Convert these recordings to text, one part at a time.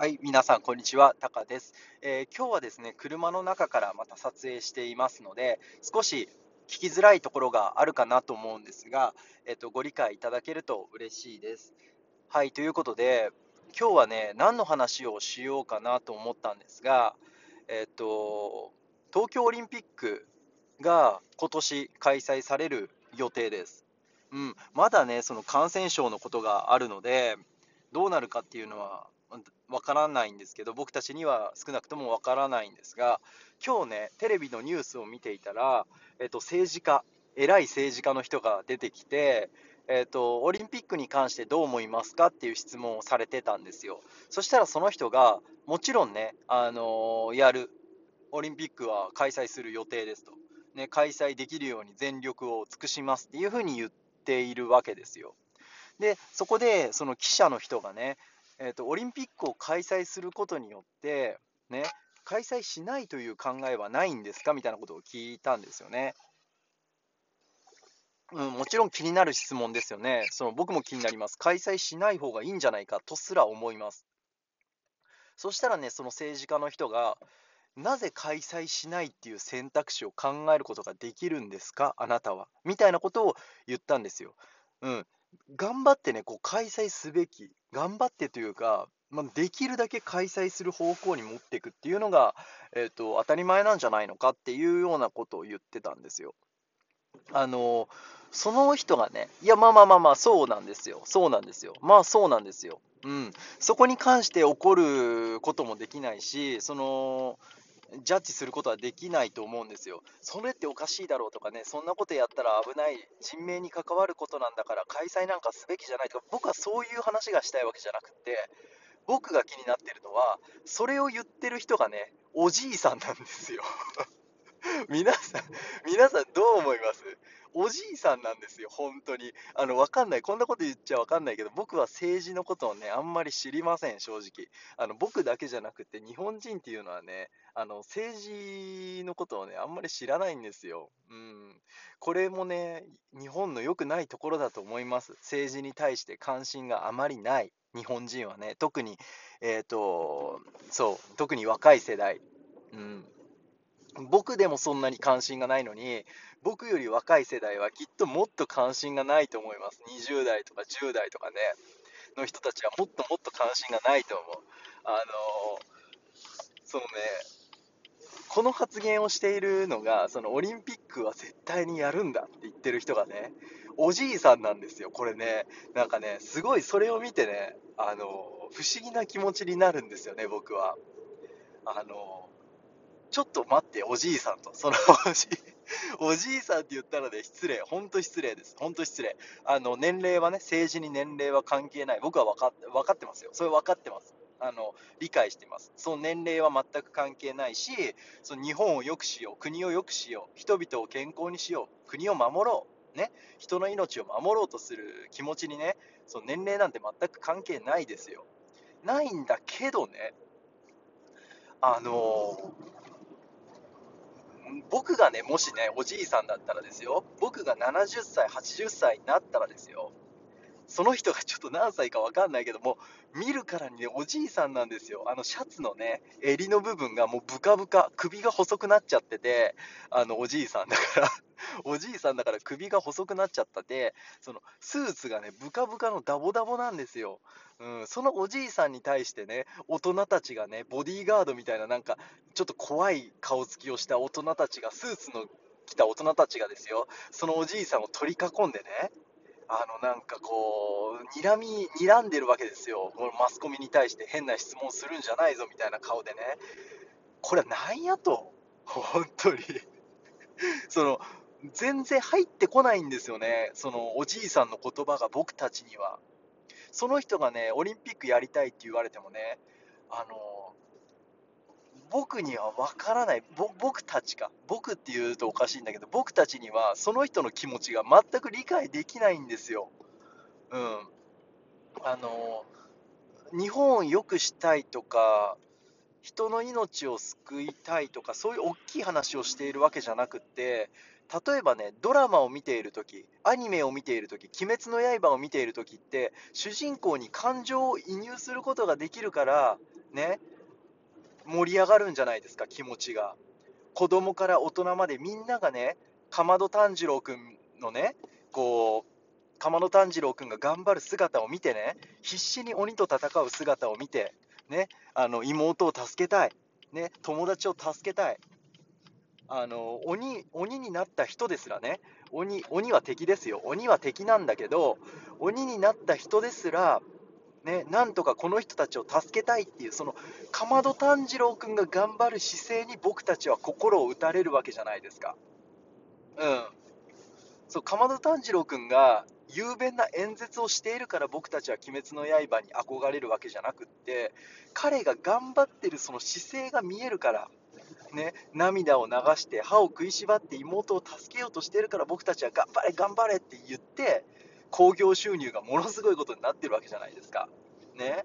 はい、皆さん、こんにちは。タカです、えー、今日はですね、車の中からまた撮影していますので、少し聞きづらいところがあるかなと思うんですが、えっと、ご理解いただけると嬉しいです。はい、ということで、今日はね、何の話をしようかなと思ったんですが、えっと、東京オリンピックが今年開催される予定です。うん、まだね、その感染症のことがあるので、どうなるかっていうのはわからないんですけど、僕たちには少なくともわからないんですが、今日ね、テレビのニュースを見ていたら、えっと、政治家、偉い政治家の人が出てきて、えっと、オリンピックに関してどう思いますかっていう質問をされてたんですよ。そしたらその人が、もちろんね、あのー、やる、オリンピックは開催する予定ですと、ね、開催できるように全力を尽くしますっていうふうに言っているわけですよ。で、そこでその記者の人がね、えーと、オリンピックを開催することによって、ね、開催しないという考えはないんですかみたいなことを聞いたんですよね。うん、もちろん気になる質問ですよね。その僕も気になります。開催しない方がいいんじゃないかとすら思います。そしたらね、その政治家の人が、なぜ開催しないっていう選択肢を考えることができるんですか、あなたは。みたいなことを言ったんですよ。うん。頑張ってね、こう開催すべき、頑張ってというか、まあ、できるだけ開催する方向に持っていくっていうのが、えーと、当たり前なんじゃないのかっていうようなことを言ってたんですよ。あのその人がね、いや、まあまあまあまあ、そうなんですよ。そうなんですよ。まあそうなんですよ。うん。そこに関して怒ることもできないし、その、ジャッジすることはできないと思うんですよ。それっておかしいだろうとかね、そんなことやったら危ない、人命に関わることなんだから開催なんかすべきじゃないとか、僕はそういう話がしたいわけじゃなくて、僕が気になってるのは、それを言ってる人がね、おじいさんなんですよ。皆さん、皆さんどう思います？おじいさんなんですよ、本当に。あの、わかんない。こんなこと言っちゃわかんないけど、僕は政治のことをね、あんまり知りません、正直。あの、僕だけじゃなくて、日本人っていうのはね、あの、政治のことをね、あんまり知らないんですよ。うん。これもね、日本の良くないところだと思います。政治に対して関心があまりない。日本人はね、特に、えっ、ー、と、そう、特に若い世代。うん。僕でもそんなに関心がないのに、僕より若い世代はきっともっと関心がないと思います。20代とか10代とかね、の人たちはもっともっと関心がないと思う。あのそのね、この発言をしているのが、そのオリンピックは絶対にやるんだって言ってる人がね、おじいさんなんですよ、これね。なんかね、すごいそれを見てね、あの不思議な気持ちになるんですよね、僕は。あのちょっと待って、おじいさんと。そのおじ おじいさんって言ったらね、失礼。ほんと失礼です。ほんと失礼。あの、年齢はね、政治に年齢は関係ない。僕は分かって分かってますよ。それ分かってます。あの、理解してます。その年齢は全く関係ないし、その日本を良くしよう。国を良くしよう。人々を健康にしよう。国を守ろう。ね。人の命を守ろうとする気持ちにね、その年齢なんて全く関係ないですよ。ないんだけどね、あのー僕がね、もしね、おじいさんだったらですよ、僕が70歳、80歳になったらですよ、その人がちょっと何歳か分かんないけども、見るからにね、おじいさんなんですよ。あのシャツのね、襟の部分がもうブカブカ、首が細くなっちゃってて、あのおじいさんだから おじいさんだから首が細くなっちゃったて、そのスーツがね、ブカブカのダボダボなんですよ。うん、そのおじいさんに対してね、大人たちがね、ボディーガードみたいな、なんか、ちょっと怖い顔つきをした大人たちが、スーツの着た大人たちがですよ、そのおじいさんを取り囲んでね、あのなんかこう、睨み、睨んでるわけですよ、このマスコミに対して変な質問するんじゃないぞみたいな顔でね、これはなんやと、本当に。その全然入ってこないんですよね、そのおじいさんの言葉が僕たちには。その人がね、オリンピックやりたいって言われてもね、あの僕には分からない、僕たちか、僕って言うとおかしいんだけど、僕たちにはその人の気持ちが全く理解できないんですよ。うん。あの、日本を良くしたいとか、人の命を救いたいとか、そういう大きい話をしているわけじゃなくって、例えばね、ドラマを見ているとき、アニメを見ているとき、鬼滅の刃を見ているときって、主人公に感情を移入することができるから、ね、盛り上がるんじゃないですか、気持ちが。子供から大人までみんながね、かまど炭治郎くんのね、こう、かまど炭治郎くんが頑張る姿を見てね、必死に鬼と戦う姿を見て、ね、あの妹を助けたい、ね、友達を助けたい、あの鬼鬼になった人ですらね鬼、鬼は敵ですよ、鬼は敵なんだけど、鬼になった人ですら、ね、なんとかこの人たちを助けたいっていう、そのかまど炭治郎君が頑張る姿勢に僕たちは心を打たれるわけじゃないですか。うん。そう、かまど炭治郎君が雄弁な演説をしているから僕たちは鬼滅の刃に憧れるわけじゃなくって、彼が頑張ってるその姿勢が見えるから、ね、涙を流して歯を食いしばって妹を助けようとしてるから僕たちは頑張れ頑張れって言って興行収入がものすごいことになってるわけじゃないですか。ね。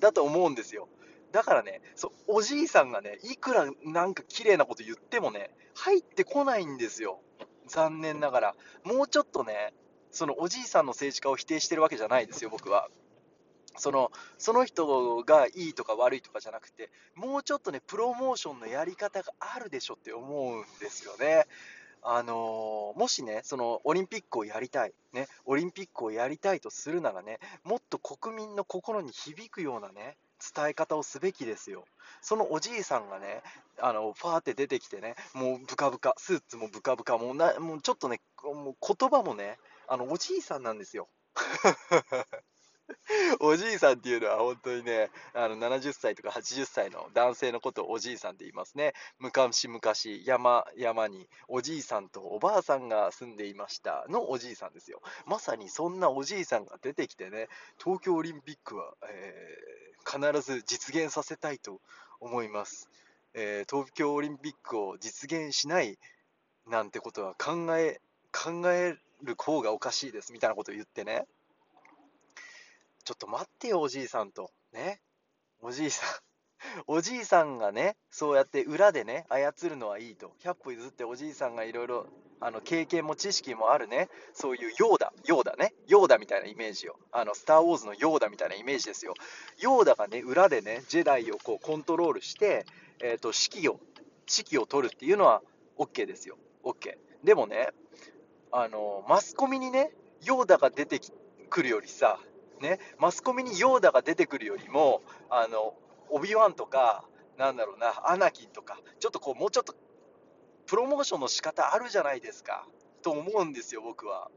だと思うんですよ。だからね、そうおじいさんがね、いくらなんか綺麗なこと言ってもね、入ってこないんですよ。残念ながら。もうちょっとね、そのおじいさんの政治家を否定してるわけじゃないですよ、僕は。そのその人がいいとか悪いとかじゃなくて、もうちょっとね、プロモーションのやり方があるでしょって思うんですよね。あのー、もしね、そのオリンピックをやりたい、ね、オリンピックをやりたいとするならね、もっと国民の心に響くようなね、伝え方をすべきですよ。そのおじいさんがね、あのファーって出てきてね、もうブカブカ、スーツもブカブカ、もうなもうちょっとね、もう言葉もね、あのおじいさんなんですよ。おじいさんっていうのは本当にね、あの70歳とか80歳の男性のことをおじいさんって言いますね。昔々山、山におじいさんとおばあさんが住んでいましたのおじいさんですよ。まさにそんなおじいさんが出てきてね、東京オリンピックは、えー、必ず実現させたいと思います、えー、東京オリンピックを実現しないなんてことは考え、考える方がおかしいですみたいなことを言ってね。ちょっと待ってよ、おじいさんと。ね。おじいさん。おじいさんがね、そうやって裏でね、操るのはいいと。100歩譲っておじいさんがいろいろ、あの、経験も知識もあるね、そういうヨーダ、ヨーダね、ヨーダみたいなイメージよ。あの、スター・ウォーズのヨーダみたいなイメージですよ。ヨーダがね、裏でね、ジェダイをこうコントロールして、えっ、ー、と、指揮を、指揮を取るっていうのは OK ですよ。OK。でもね、あの、マスコミにね、ヨーダが出てくるよりさ、ね、マスコミにヨーダが出てくるよりも、あの、オビワンとか、なんだろうな、アナキンとか、ちょっとこう、もうちょっと、プロモーションの仕方あるじゃないですか、と思うんですよ、僕は。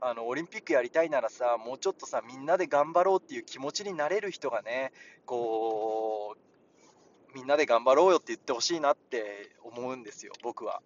あの、オリンピックやりたいならさ、もうちょっとさ、みんなで頑張ろうっていう気持ちになれる人がね、こう、みんなで頑張ろうよって言ってほしいなって思うんですよ、僕は。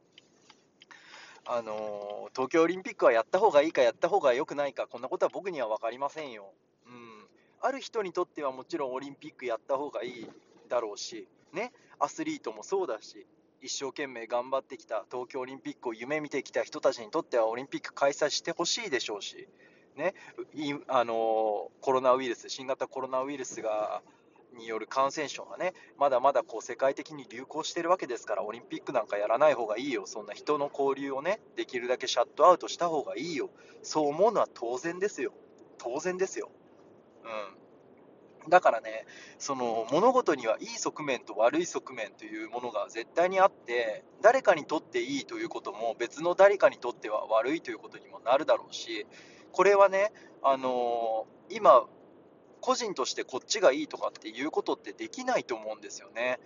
あの東京オリンピックはやった方がいいかやった方が良くないか、こんなことは僕には分かりませんよ。うん、ある人にとってはもちろんオリンピックやった方がいいだろうし、ね、アスリートもそうだし、一生懸命頑張ってきた東京オリンピックを夢見てきた人たちにとってはオリンピック開催してほしいでしょうし、ね、あのコロナウイルス、新型コロナウイルスがによる感染症がね、まだまだこう世界的に流行してるわけですから、オリンピックなんかやらない方がいいよ、そんな人の交流をね、できるだけシャットアウトした方がいいよ、そう思うのは当然ですよ、当然ですよ。うん、だからね、その物事にはいい側面と悪い側面というものが絶対にあって、誰かにとっていいということも、別の誰かにとっては悪いということにもなるだろうし、これはね、あのー、今、個人としてこっちがいいとかっていうことってできないと思うんですよね。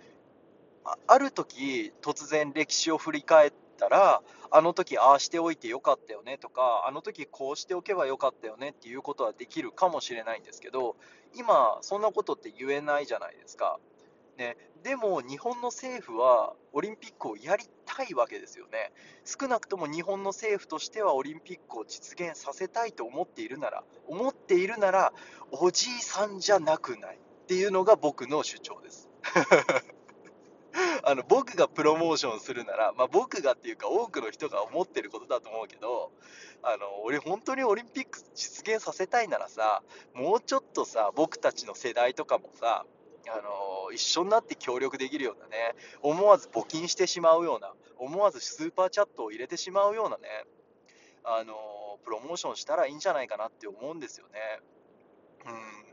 ある時突然歴史を振り返ったらあの時ああしておいてよかったよねとかあの時こうしておけばよかったよねっていうことはできるかもしれないんですけど今そんなことって言えないじゃないですか。ね、でも日本の政府はオリンピックをやりいわけですよね。少なくとも日本の政府としてはオリンピックを実現させたいと思っているなら、思っているなら、おじいさんじゃなくないっていうのが僕の主張です。あの僕がプロモーションするなら、まあ、僕がっていうか多くの人が思ってることだと思うけどあの俺本当にオリンピック実現させたいならさもうちょっとさ僕たちの世代とかもさあの一緒になって協力できるようなね、思わず募金してしまうような、思わずスーパーチャットを入れてしまうようなね、あのプロモーションしたらいいんじゃないかなって思うんですよね。うん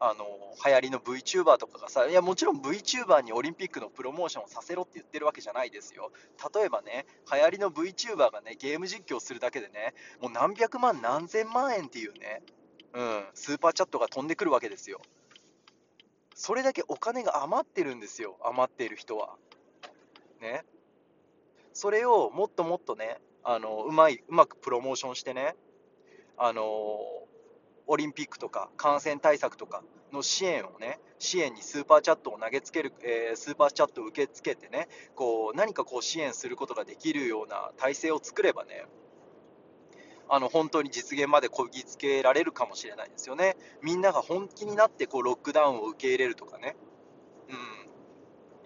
あの流行りの VTuber とかがさ、いやもちろん VTuber にオリンピックのプロモーションをさせろって言ってるわけじゃないですよ。例えばね、流行りの VTuber がね、ゲーム実況するだけでね、もう何百万、何千万円っていうね、うん、スーパーチャットが飛んでくるわけですよ。それだけお金が余ってるんですよ、余っている人は。ね。それをもっともっとね、あのうまいうまくプロモーションしてね、あのオリンピックとか感染対策とかの支援をね、支援にスーパーチャットを投げつける、えー、スーパーチャットを受け付けてね、こう何かこう支援することができるような体制を作ればね、あの本当に実現までこぎつけられるかもしれないですよね。みんなが本気になってこうロックダウンを受け入れるとかね、う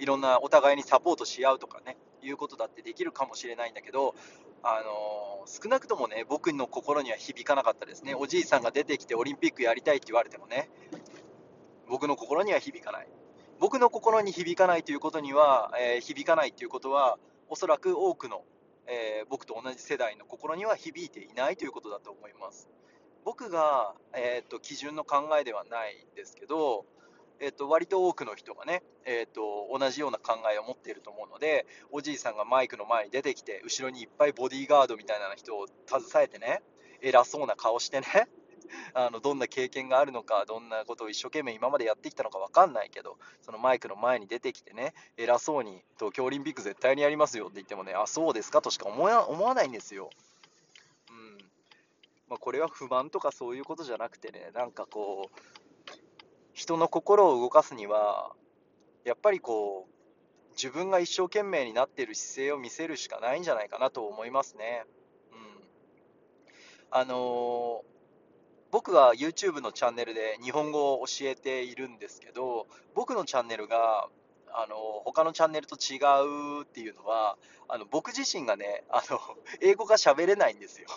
ん、いろんなお互いにサポートし合うとかね、いうことだってできるかもしれないんだけど、あの少なくともね、僕の心には響かなかったですね。おじいさんが出てきてオリンピックやりたいって言われてもね、僕の心には響かない。僕の心に響かないということには、えー、響かないということは、おそらく多くの、えー、僕と同じ世代の心には響いていないということだと思います。僕が、えーと、基準の考えではないんですけど、えーと、割と多くの人がね、えーと、同じような考えを持っていると思うので、おじいさんがマイクの前に出てきて、後ろにいっぱいボディーガードみたいな人を携えてね、偉そうな顔してね、あのどんな経験があるのか、どんなことを一生懸命今までやってきたのか分かんないけど、そのマイクの前に出てきてね、偉そうに東京オリンピック絶対にやりますよって言ってもね、あ、そうですかとしか思わないんですよ。うんまあ、これは不満とかそういうことじゃなくてね、なんかこう、人の心を動かすには、やっぱりこう、自分が一生懸命になっている姿勢を見せるしかないんじゃないかなと思いますね。うん。あのー、僕は YouTube のチャンネルで日本語を教えているんですけど、僕のチャンネルが、あの他のチャンネルと違うっていうのは、あの僕自身がね、あの英語が喋れないんですよ。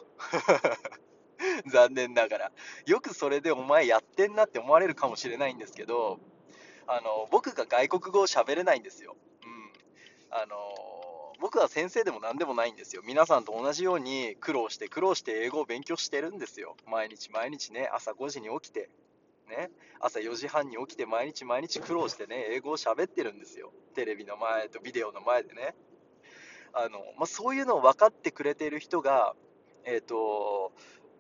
残念ながら。よくそれでお前やってんなって思われるかもしれないんですけど、あの僕が外国語を喋れないんですよ。うん。あの僕は先生でも何でもないんですよ。皆さんと同じように苦労して苦労して英語を勉強してるんですよ。毎日毎日ね、朝5時に起きて、ね、朝4時半に起きて毎日毎日苦労してね、英語を喋ってるんですよ。テレビの前とビデオの前でね。あのまあ、そういうのを分かってくれている人が、えーと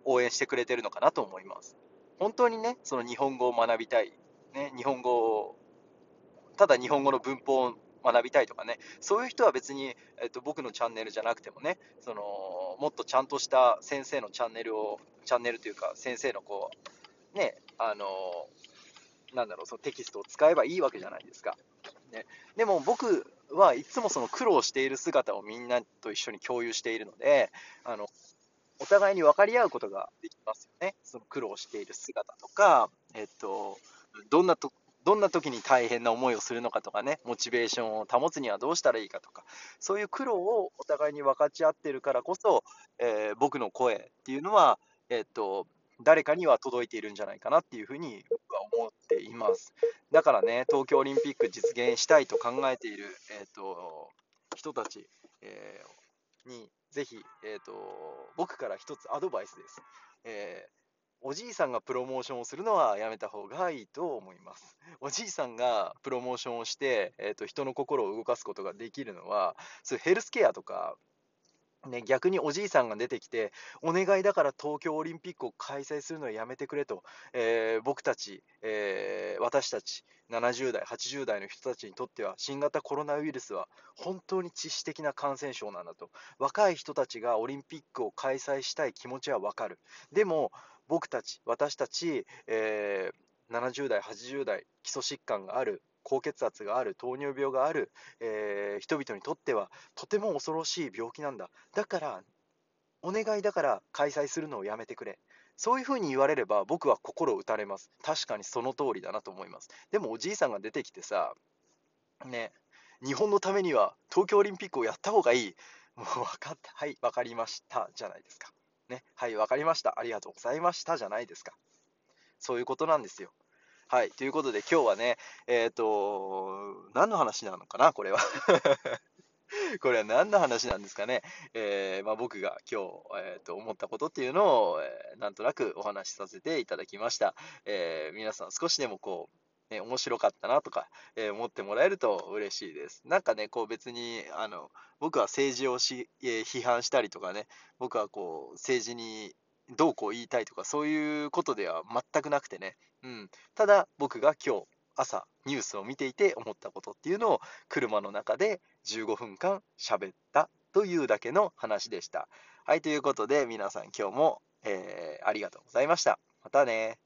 応援してくれてるのかなと思います。本当にね、その日本語を学びたい、ね、日本語を、ただ日本語の文法学びたいとかね、そういう人は別に、えっと、僕のチャンネルじゃなくてもね、そのもっとちゃんとした先生のチャンネルを、チャンネルというか、先生のこう、ね、あのなんだろう、そのテキストを使えばいいわけじゃないですか。ね、でも僕はいつもその苦労している姿をみんなと一緒に共有しているので、あのお互いに分かり合うことができますよね。その苦労している姿とか、えっと、どんなとどんな時に大変な思いをするのかとかね、モチベーションを保つにはどうしたらいいかとか、そういう苦労をお互いに分かち合ってるからこそ、えー、僕の声っていうのは、えっと、誰かには届いているんじゃないかなっていうふうに僕は思っています。だからね、東京オリンピック実現したいと考えている、えっと、人たち、え、にぜひ、えーと、僕から一つアドバイスです、えー、おじいさんがプロモーションをするのはやめた方がいいと思います。おじいさんがプロモーションをして、えーと、人の心を動かすことができるのは、そううヘルスケアとか、ね、逆におじいさんが出てきて、お願いだから東京オリンピックを開催するのはやめてくれと、えー、僕たち、えー、私たち、70代、80代の人たちにとっては、新型コロナウイルスは本当に致死的な感染症なんだと、若い人たちがオリンピックを開催したい気持ちはわかる。でも、僕たち、私たち、えー、70代、80代、基礎疾患がある、高血圧がある、糖尿病がある、えー、人々にとってはとても恐ろしい病気なんだ。だから、お願いだから開催するのをやめてくれ。そういうふうに言われれば僕は心打たれます。確かにその通りだなと思います。でもおじいさんが出てきてさ、ね、日本のためには東京オリンピックをやった方がいい。もう分かった。はい、分かりました。じゃないですか。ね、はい、分かりました。ありがとうございました。じゃないですか。そういうことなんですよ。はい、ということで今日はね、えっ、ー、と、何の話なのかな、これは。これは何の話なんですかね。えーまあ、僕が今日、えーと思ったことっていうのを、えーなんとなくお話しさせていただきました。え皆さん少しでもこう、ね、面白かったなとか、えー思ってもらえると嬉しいです。なんかね、こう別に、あの、僕は政治をし、えー批判したりとかね、僕はこう政治にどうこう言いたいとか、そういうことでは全くなくてね、うん。ただ僕が今日朝ニュースを見ていて思ったことっていうのを車の中で15分間喋ったというだけの話でした。はい、ということで皆さん今日も、えーありがとうございました。またね。